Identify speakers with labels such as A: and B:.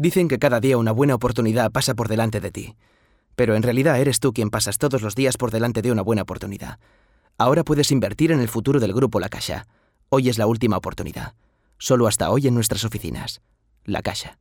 A: Dicen que cada día una buena oportunidad pasa por delante de ti. Pero en realidad eres tú quien pasas todos los días por delante de una buena oportunidad. Ahora puedes invertir en el futuro del grupo La Caixa. Hoy es la última oportunidad. Solo hasta hoy en nuestras oficinas. La Caixa.